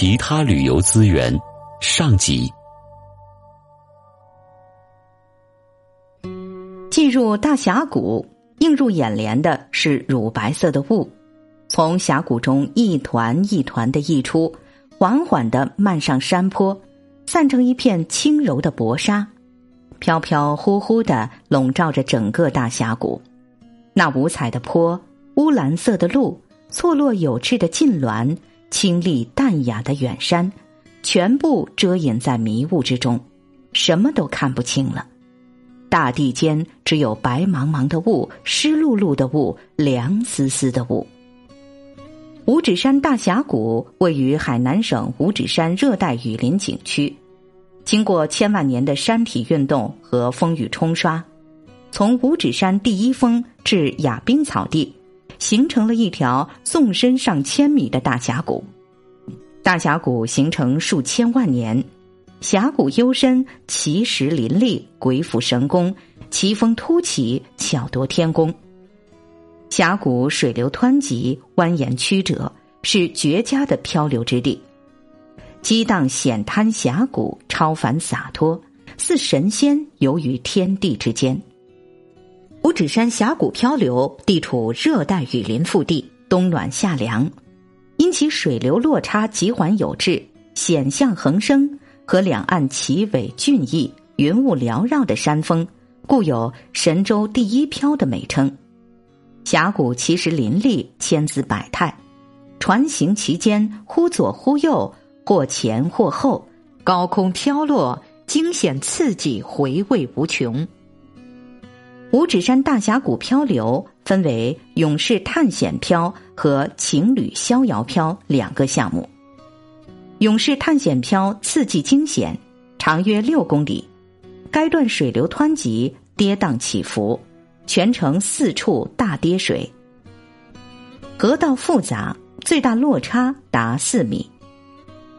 其他旅游资源上集。进入大峡谷，映入眼帘的是乳白色的雾，从峡谷中一团一团的溢出，缓缓的漫上山坡，散成一片轻柔的薄纱，飘飘忽忽的笼罩着整个大峡谷。那五彩的坡，乌蓝色的路，错落有致的近峦。清丽淡雅的远山，全部遮掩在迷雾之中，什么都看不清了。大地间只有白茫茫的雾、湿漉漉的雾、凉丝丝的雾。五指山大峡谷位于海南省五指山热带雨林景区，经过千万年的山体运动和风雨冲刷，从五指山第一峰至亚冰草地。形成了一条纵深上千米的大峡谷，大峡谷形成数千万年，峡谷幽深，奇石林立，鬼斧神工，奇峰突起，巧夺天工。峡谷水流湍急，蜿蜒曲折，是绝佳的漂流之地。激荡险滩峡谷，超凡洒脱，似神仙游于天地之间。五指山峡谷漂流地处热带雨林腹地，冬暖夏凉，因其水流落差急缓有致、险象横生和两岸奇伟俊逸、云雾缭绕的山峰，故有“神州第一漂”的美称。峡谷奇石林立，千姿百态，船行其间，忽左忽右，或前或后，高空飘落，惊险刺激，回味无穷。五指山大峡谷漂流分为勇士探险漂和情侣逍遥漂两个项目。勇士探险漂刺激惊险，长约六公里，该段水流湍急，跌宕起伏，全程四处大跌水，河道复杂，最大落差达四米，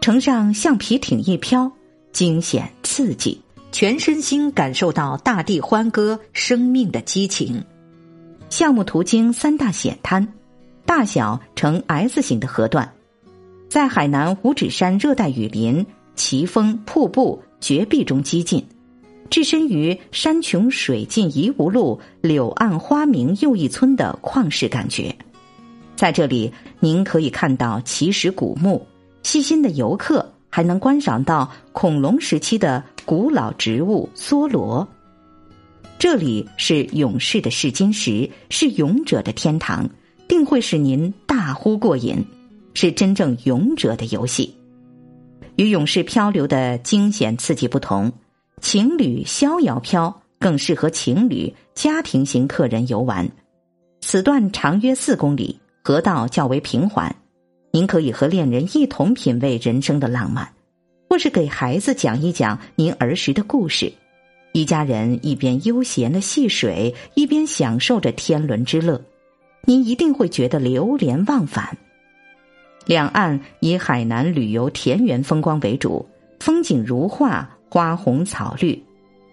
乘上橡皮艇一漂，惊险刺激。全身心感受到大地欢歌、生命的激情。项目途经三大险滩，大小呈 S 型的河段，在海南五指山热带雨林、奇峰、瀑布、绝壁中激进，置身于山穷水尽疑无路、柳暗花明又一村的旷世感觉。在这里，您可以看到奇石古墓，细心的游客。还能观赏到恐龙时期的古老植物梭罗。这里是勇士的试金石，是勇者的天堂，定会使您大呼过瘾，是真正勇者的游戏。与勇士漂流的惊险刺激不同，情侣逍遥漂更适合情侣、家庭型客人游玩。此段长约四公里，河道较为平缓。您可以和恋人一同品味人生的浪漫，或是给孩子讲一讲您儿时的故事，一家人一边悠闲的戏水，一边享受着天伦之乐，您一定会觉得流连忘返。两岸以海南旅游田园风光为主，风景如画，花红草绿，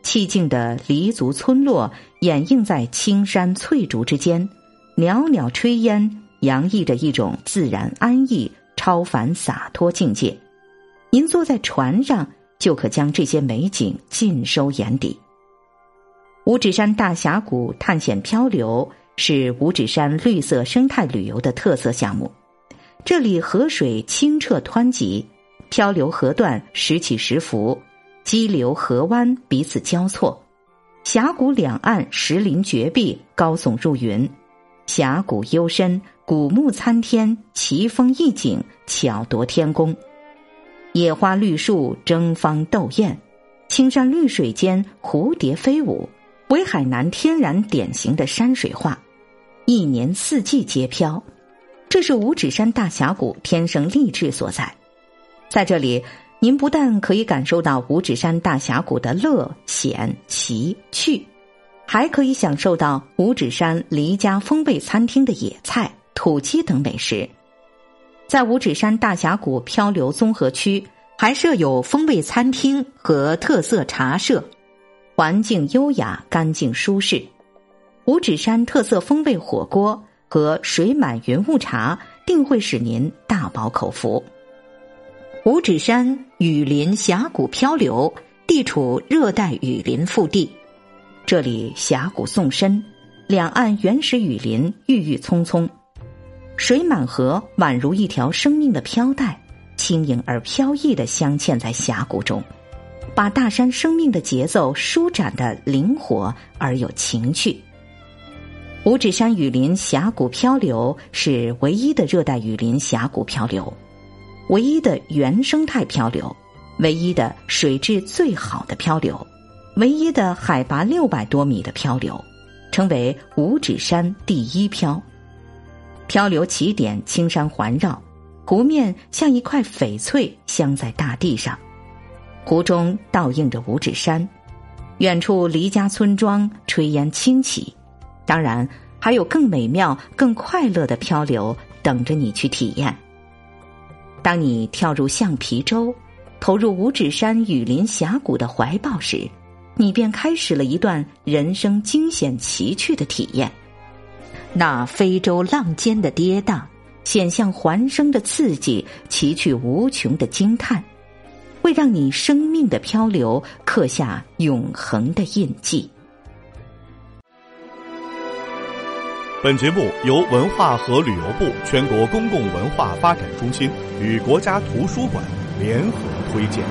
寂静的黎族村落掩映在青山翠竹之间，袅袅炊烟。洋溢着一种自然安逸、超凡洒脱境界。您坐在船上，就可将这些美景尽收眼底。五指山大峡谷探险漂流是五指山绿色生态旅游的特色项目。这里河水清澈湍急，漂流河段时起时伏，激流河湾彼此交错，峡谷两岸石林绝壁高耸入云，峡谷幽深。古木参天，奇峰异景，巧夺天工。野花绿树，争芳斗艳；青山绿水间，蝴蝶飞舞，为海南天然典型的山水画。一年四季皆飘，这是五指山大峡谷天生丽质所在。在这里，您不但可以感受到五指山大峡谷的乐、险、奇、趣，还可以享受到五指山黎家风味餐厅的野菜。土鸡等美食，在五指山大峡谷漂流综合区还设有风味餐厅和特色茶社，环境优雅、干净、舒适。五指山特色风味火锅和水满云雾茶定会使您大饱口福。五指山雨林峡谷漂流，地处热带雨林腹地，这里峡谷纵深，两岸原始雨林郁郁葱葱，水满河宛如一条生命的飘带，轻盈而飘逸的镶嵌在峡谷中，把大山生命的节奏舒展的灵活而有情趣。五指山雨林峡谷漂流是唯一的热带雨林峡谷漂流。唯一的原生态漂流，唯一的水质最好的漂流，唯一的海拔六百多米的漂流，称为五指山第一漂。漂流起点青山环绕，湖面像一块翡翠镶在大地上，湖中倒映着五指山，远处离家村庄炊烟轻起，当然还有更美妙、更快乐的漂流等着你去体验。当你跳入橡皮舟，投入五指山雨林峡谷的怀抱时，你便开始了一段人生惊险奇趣的体验。那非洲浪尖的跌宕，险象环生的刺激，奇趣无穷的惊叹，会让你生命的漂流刻下永恒的印记。本节目由文化和旅游部全国公共文化发展中心与国家图书馆联合推荐。